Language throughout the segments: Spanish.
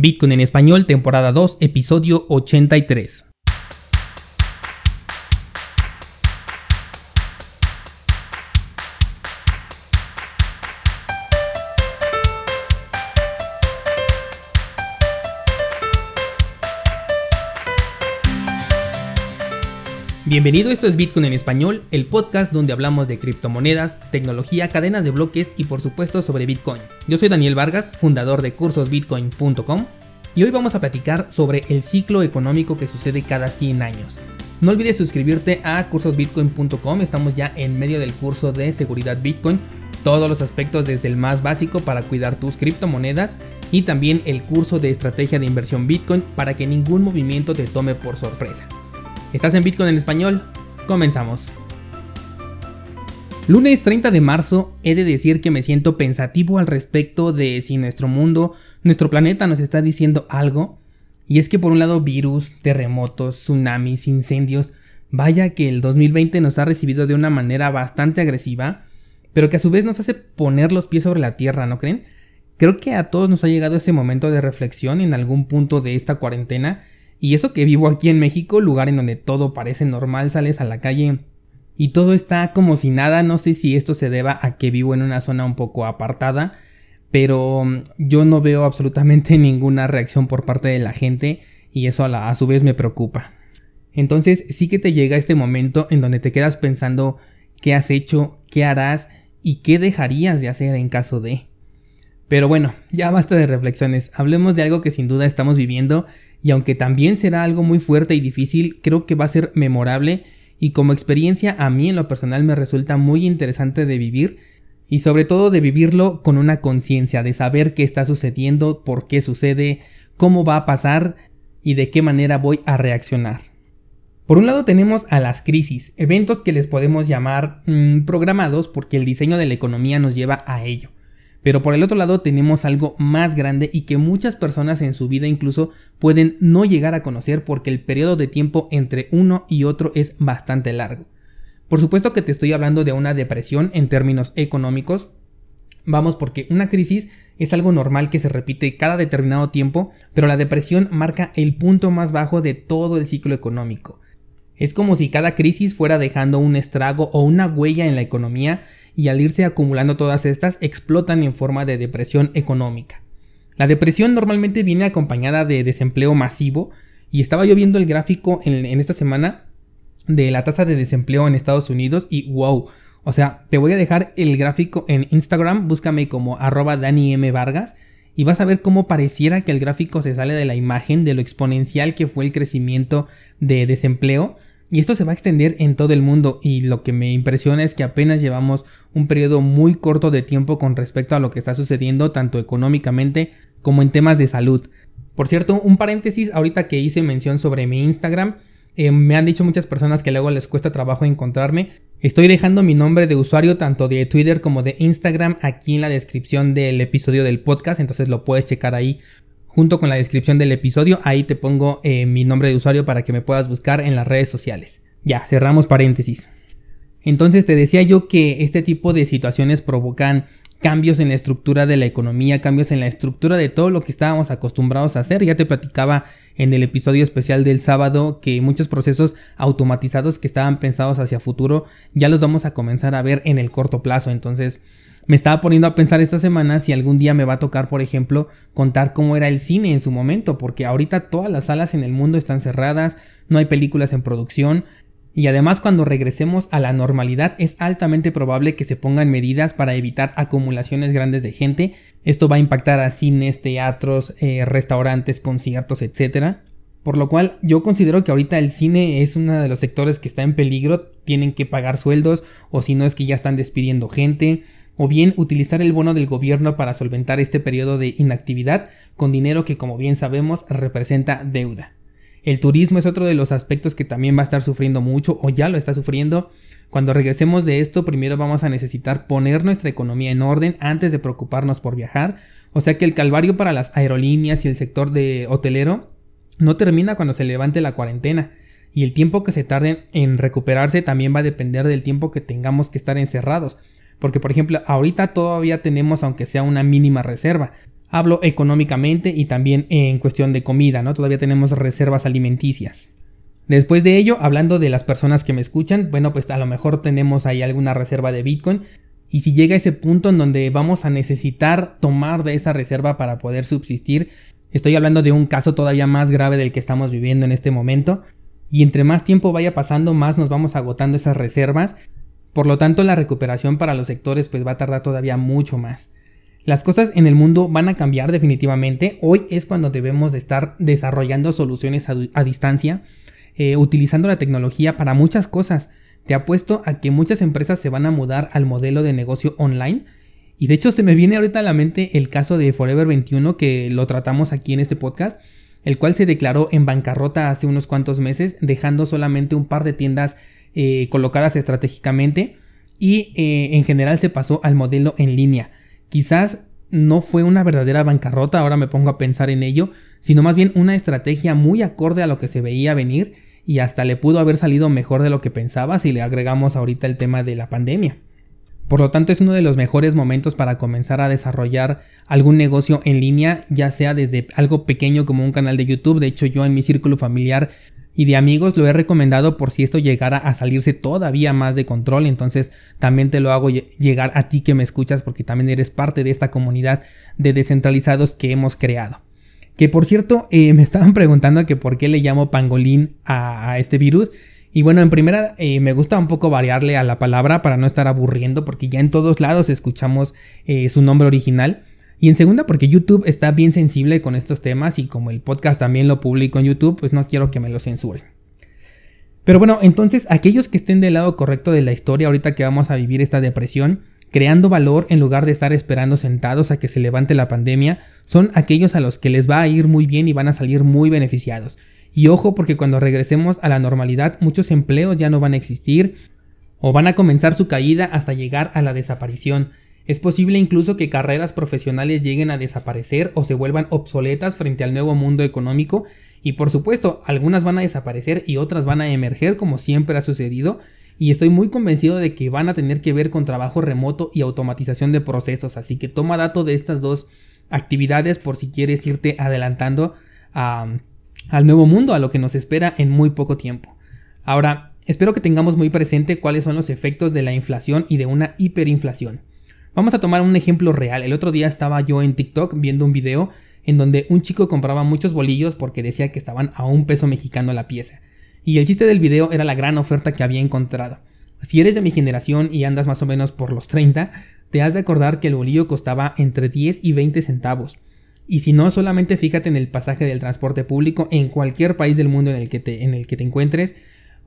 Bitcoin en español, temporada 2, episodio 83. Bienvenido, esto es Bitcoin en español, el podcast donde hablamos de criptomonedas, tecnología, cadenas de bloques y por supuesto sobre Bitcoin. Yo soy Daniel Vargas, fundador de cursosbitcoin.com y hoy vamos a platicar sobre el ciclo económico que sucede cada 100 años. No olvides suscribirte a cursosbitcoin.com, estamos ya en medio del curso de seguridad Bitcoin, todos los aspectos desde el más básico para cuidar tus criptomonedas y también el curso de estrategia de inversión Bitcoin para que ningún movimiento te tome por sorpresa. ¿Estás en Bitcoin en español? Comenzamos. Lunes 30 de marzo, he de decir que me siento pensativo al respecto de si nuestro mundo, nuestro planeta nos está diciendo algo. Y es que por un lado virus, terremotos, tsunamis, incendios, vaya que el 2020 nos ha recibido de una manera bastante agresiva, pero que a su vez nos hace poner los pies sobre la tierra, ¿no creen? Creo que a todos nos ha llegado ese momento de reflexión en algún punto de esta cuarentena y eso que vivo aquí en México, lugar en donde todo parece normal, sales a la calle y todo está como si nada, no sé si esto se deba a que vivo en una zona un poco apartada, pero mm, yo no veo absolutamente ninguna reacción por parte de la gente y eso a, a su vez me preocupa. Entonces sí que te llega este momento en donde te quedas pensando qué has hecho, qué harás y qué dejarías de hacer en caso de. Pero bueno, ya basta de reflexiones, hablemos de algo que sin duda estamos viviendo y aunque también será algo muy fuerte y difícil, creo que va a ser memorable y como experiencia a mí en lo personal me resulta muy interesante de vivir y sobre todo de vivirlo con una conciencia, de saber qué está sucediendo, por qué sucede, cómo va a pasar y de qué manera voy a reaccionar. Por un lado tenemos a las crisis, eventos que les podemos llamar mm, programados porque el diseño de la economía nos lleva a ello. Pero por el otro lado tenemos algo más grande y que muchas personas en su vida incluso pueden no llegar a conocer porque el periodo de tiempo entre uno y otro es bastante largo. Por supuesto que te estoy hablando de una depresión en términos económicos. Vamos porque una crisis es algo normal que se repite cada determinado tiempo, pero la depresión marca el punto más bajo de todo el ciclo económico. Es como si cada crisis fuera dejando un estrago o una huella en la economía y al irse acumulando todas estas explotan en forma de depresión económica. La depresión normalmente viene acompañada de desempleo masivo y estaba yo viendo el gráfico en, esta semana de la tasa de desempleo en Estados Unidos y wow, o sea, te voy a dejar el gráfico en Instagram, búscame como arroba Dani M. Vargas y vas a ver cómo pareciera que el gráfico se sale de la imagen de lo exponencial que fue el crecimiento de desempleo y esto se va a extender en todo el mundo y lo que me impresiona es que apenas llevamos un periodo muy corto de tiempo con respecto a lo que está sucediendo tanto económicamente como en temas de salud. Por cierto, un paréntesis, ahorita que hice mención sobre mi Instagram, eh, me han dicho muchas personas que luego les cuesta trabajo encontrarme. Estoy dejando mi nombre de usuario tanto de Twitter como de Instagram aquí en la descripción del episodio del podcast, entonces lo puedes checar ahí junto con la descripción del episodio. Ahí te pongo eh, mi nombre de usuario para que me puedas buscar en las redes sociales. Ya, cerramos paréntesis. Entonces te decía yo que este tipo de situaciones provocan cambios en la estructura de la economía, cambios en la estructura de todo lo que estábamos acostumbrados a hacer. Ya te platicaba en el episodio especial del sábado que muchos procesos automatizados que estaban pensados hacia futuro ya los vamos a comenzar a ver en el corto plazo. Entonces me estaba poniendo a pensar esta semana si algún día me va a tocar, por ejemplo, contar cómo era el cine en su momento, porque ahorita todas las salas en el mundo están cerradas, no hay películas en producción, y además cuando regresemos a la normalidad es altamente probable que se pongan medidas para evitar acumulaciones grandes de gente. Esto va a impactar a cines, teatros, eh, restaurantes, conciertos, etc. Por lo cual yo considero que ahorita el cine es uno de los sectores que está en peligro, tienen que pagar sueldos o si no es que ya están despidiendo gente o bien utilizar el bono del gobierno para solventar este periodo de inactividad con dinero que como bien sabemos representa deuda. El turismo es otro de los aspectos que también va a estar sufriendo mucho o ya lo está sufriendo. Cuando regresemos de esto, primero vamos a necesitar poner nuestra economía en orden antes de preocuparnos por viajar. O sea que el calvario para las aerolíneas y el sector de hotelero no termina cuando se levante la cuarentena. Y el tiempo que se tarden en recuperarse también va a depender del tiempo que tengamos que estar encerrados. Porque por ejemplo, ahorita todavía tenemos aunque sea una mínima reserva. Hablo económicamente y también en cuestión de comida, ¿no? Todavía tenemos reservas alimenticias. Después de ello, hablando de las personas que me escuchan, bueno, pues a lo mejor tenemos ahí alguna reserva de Bitcoin. Y si llega ese punto en donde vamos a necesitar tomar de esa reserva para poder subsistir, estoy hablando de un caso todavía más grave del que estamos viviendo en este momento. Y entre más tiempo vaya pasando, más nos vamos agotando esas reservas. Por lo tanto, la recuperación para los sectores pues va a tardar todavía mucho más. Las cosas en el mundo van a cambiar definitivamente. Hoy es cuando debemos de estar desarrollando soluciones a, distancia, eh, utilizando la tecnología para muchas cosas. Te apuesto a que muchas empresas se van a mudar al modelo de negocio online. Y de hecho se me viene ahorita a la mente el caso de Forever 21 que lo tratamos aquí en este podcast, el cual se declaró en bancarrota hace unos cuantos meses, dejando solamente un par de tiendas eh, colocadas estratégicamente y eh, en general se pasó al modelo en línea. Quizás no fue una verdadera bancarrota, ahora me pongo a pensar en ello, sino más bien una estrategia muy acorde a lo que se veía venir y hasta le pudo haber salido mejor de lo que pensaba si le agregamos ahorita el tema de la pandemia. Por lo tanto es uno de los mejores momentos para comenzar a desarrollar algún negocio en línea, ya sea desde algo pequeño como un canal de YouTube, de hecho yo en mi círculo familiar y de amigos lo he recomendado por si esto llegara a salirse todavía más de control. Entonces también te lo hago llegar a ti que me escuchas porque también eres parte de esta comunidad de descentralizados que hemos creado. Que por cierto, eh, me estaban preguntando que por qué le llamo pangolín a, este virus. Y bueno, en primera eh, me gusta un poco variarle a la palabra para no estar aburriendo porque ya en todos lados escuchamos eh, su nombre original. Y en segunda, porque YouTube está bien sensible con estos temas y como el podcast también lo publico en YouTube, pues no quiero que me lo censuren. Pero bueno, entonces aquellos que estén del lado correcto de la historia ahorita que vamos a vivir esta depresión, creando valor en lugar de estar esperando sentados a que se levante la pandemia, son aquellos a los que les va a ir muy bien y van a salir muy beneficiados. Y ojo porque cuando regresemos a la normalidad muchos empleos ya no van a existir o van a comenzar su caída hasta llegar a la desaparición. Es posible incluso que carreras profesionales lleguen a desaparecer o se vuelvan obsoletas frente al nuevo mundo económico y por supuesto algunas van a desaparecer y otras van a emerger como siempre ha sucedido y estoy muy convencido de que van a tener que ver con trabajo remoto y automatización de procesos así que toma dato de estas dos actividades por si quieres irte adelantando al nuevo mundo a lo que nos espera en muy poco tiempo. Ahora, espero que tengamos muy presente cuáles son los efectos de la inflación y de una hiperinflación. Vamos a tomar un ejemplo real. El otro día estaba yo en TikTok viendo un video en donde un chico compraba muchos bolillos porque decía que estaban a un peso mexicano la pieza. Y el chiste del video era la gran oferta que había encontrado. Si eres de mi generación y andas más o menos por los 30, te has de acordar que el bolillo costaba entre 10 y 20 centavos. Y si no, solamente fíjate en el pasaje del transporte público en cualquier país del mundo en el que te, en el que te encuentres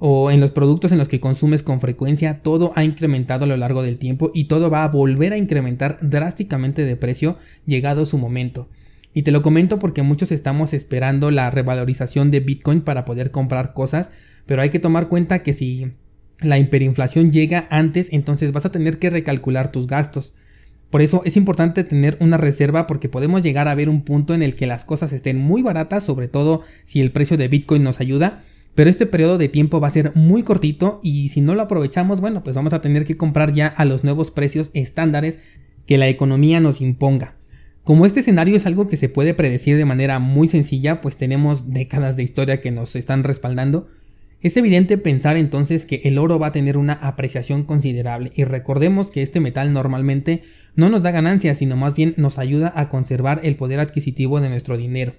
o en los productos en los que consumes con frecuencia, todo ha incrementado a lo largo del tiempo y todo va a volver a incrementar drásticamente de precio llegado su momento. Y te lo comento porque muchos estamos esperando la revalorización de Bitcoin para poder comprar cosas, pero hay que tomar cuenta que si la hiperinflación llega antes, entonces vas a tener que recalcular tus gastos. Por eso es importante tener una reserva porque podemos llegar a ver un punto en el que las cosas estén muy baratas, sobre todo si el precio de Bitcoin nos ayuda, pero este periodo de tiempo va a ser muy cortito y si no lo aprovechamos, bueno, pues vamos a tener que comprar ya a los nuevos precios estándares que la economía nos imponga. Como este escenario es algo que se puede predecir de manera muy sencilla, pues tenemos décadas de historia que nos están respaldando, es evidente pensar entonces que el oro va a tener una apreciación considerable y recordemos que este metal normalmente no nos da ganancias, sino más bien nos ayuda a conservar el poder adquisitivo de nuestro dinero.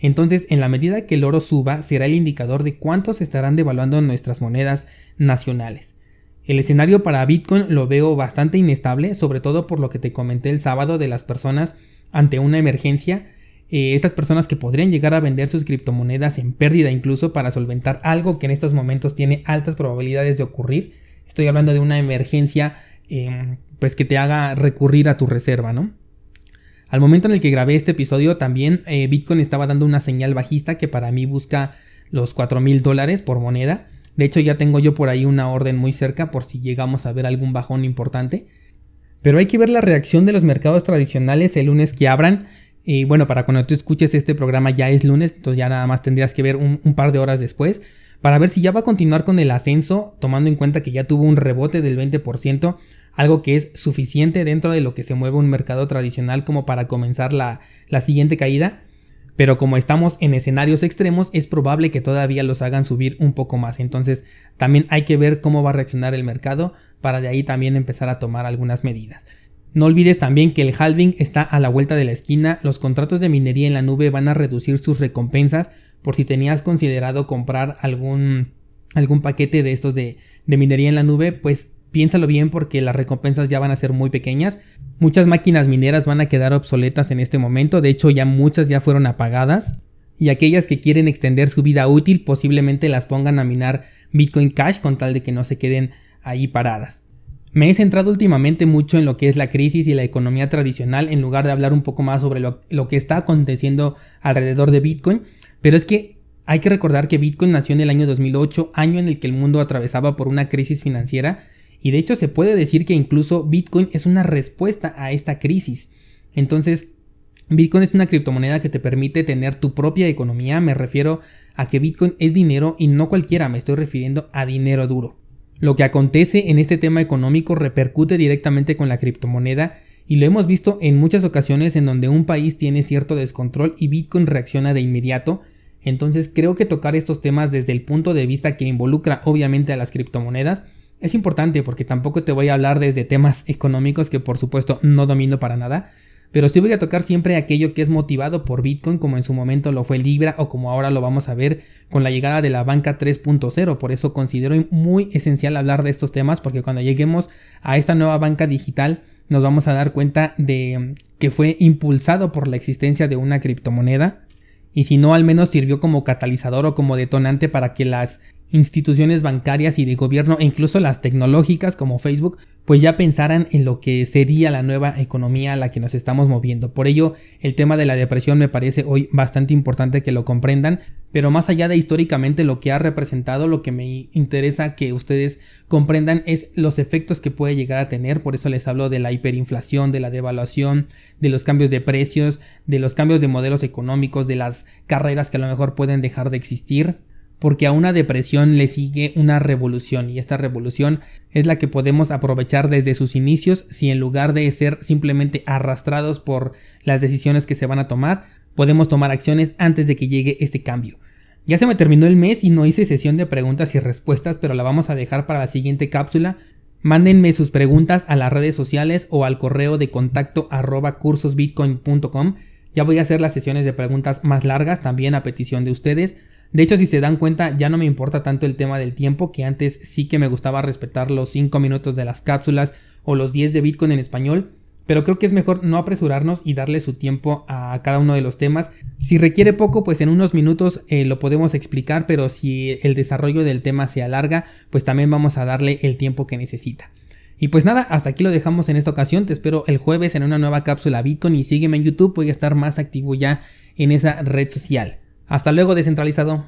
Entonces, en la medida que el oro suba, será el indicador de cuánto se estarán devaluando nuestras monedas nacionales. El escenario para Bitcoin lo veo bastante inestable, sobre todo por lo que te comenté el sábado de las personas ante una emergencia, eh, estas personas que podrían llegar a vender sus criptomonedas en pérdida incluso para solventar algo que en estos momentos tiene altas probabilidades de ocurrir. Estoy hablando de una emergencia em, pues que te haga recurrir a tu reserva, ¿no? Al momento en el que grabé este episodio también eh, Bitcoin estaba dando una señal bajista que para mí busca los 4 mil dólares por moneda. De hecho ya tengo yo por ahí una orden muy cerca por si llegamos a ver algún bajón importante. Pero hay que ver la reacción de los mercados tradicionales el lunes que abran. Y bueno, para cuando tú escuches este programa ya es lunes, entonces ya nada más tendrías que ver un, un par de horas después para ver si ya va a continuar con el ascenso, tomando en cuenta que ya tuvo un rebote del 20% algo que es suficiente dentro de lo que se mueve un mercado tradicional como para comenzar la, la siguiente caída. Pero como estamos en escenarios extremos, es probable que todavía los hagan subir un poco más. Entonces también hay que ver cómo va a reaccionar el mercado para de ahí también empezar a tomar algunas medidas. No olvides también que el halving está a la vuelta de la esquina, los contratos de minería en la nube van a reducir sus recompensas por si tenías considerado comprar algún, algún paquete de estos de, de minería en la nube, pues piénsalo bien porque las recompensas ya van a ser muy pequeñas. Muchas máquinas mineras van a quedar obsoletas en este momento, de hecho ya muchas ya fueron apagadas y aquellas que quieren extender su vida útil posiblemente las pongan a minar Bitcoin Cash con tal de que no se queden ahí paradas. Me he centrado últimamente mucho en lo que es la crisis y la economía tradicional en lugar de hablar un poco más sobre lo, que está aconteciendo alrededor de Bitcoin, pero es que hay que recordar que Bitcoin nació en el año 2008, año en el que el mundo atravesaba por una crisis financiera, y de hecho se puede decir que incluso Bitcoin es una respuesta a esta crisis. Entonces, Bitcoin es una criptomoneda que te permite tener tu propia economía, me refiero a que Bitcoin es dinero y no cualquiera, me estoy refiriendo a dinero duro. Lo que acontece en este tema económico repercute directamente con la criptomoneda y lo hemos visto en muchas ocasiones en donde un país tiene cierto descontrol y Bitcoin reacciona de inmediato. Entonces creo que tocar estos temas desde el punto de vista que involucra obviamente a las criptomonedas es importante porque tampoco te voy a hablar desde temas económicos que por supuesto no domino para nada, pero sí voy a tocar siempre aquello que es motivado por Bitcoin, como en su momento lo fue Libra o como ahora lo vamos a ver con la llegada de la banca 3.0. Por eso considero muy esencial hablar de estos temas, porque cuando lleguemos a esta nueva banca digital, nos vamos a dar cuenta de que fue impulsado por la existencia de una criptomoneda. Y si no, al menos sirvió como catalizador o como detonante para que las instituciones bancarias y de gobierno e incluso las tecnológicas como Facebook pues ya pensaran en lo que sería la nueva economía a la que nos estamos moviendo. Por ello, el tema de la depresión me parece hoy bastante importante que lo comprendan, pero más allá de históricamente lo que ha representado, lo que me interesa que ustedes comprendan es los efectos que puede llegar a tener, por eso les hablo de la hiperinflación, de la devaluación, de los cambios de precios, de los cambios de modelos económicos, de las carreras que a lo mejor pueden dejar de existir porque a una depresión le sigue una revolución y esta revolución es la que podemos aprovechar desde sus inicios si en lugar de ser simplemente arrastrados por las decisiones que se van a tomar, podemos tomar acciones antes de que llegue este cambio. Ya se me terminó el mes y no hice sesión de preguntas y respuestas, pero la vamos a dejar para la siguiente cápsula. Mándenme sus preguntas a las redes sociales o al correo de contacto arroba cursosbitcoin.com. Ya voy a hacer las sesiones de preguntas más largas también a petición de ustedes. De hecho, si se dan cuenta, ya no me importa tanto el tema del tiempo, que antes sí que me gustaba respetar los 5 minutos de las cápsulas o los 10 de Bitcoin en español, pero creo que es mejor no apresurarnos y darle su tiempo a cada uno de los temas. Si requiere poco, pues en unos minutos eh, lo podemos explicar, pero si el desarrollo del tema se alarga, pues también vamos a darle el tiempo que necesita. Y pues nada, hasta aquí lo dejamos en esta ocasión. Te espero el jueves en una nueva cápsula Bitcoin y sígueme en YouTube, voy a estar más activo ya en esa red social. Hasta luego, descentralizado.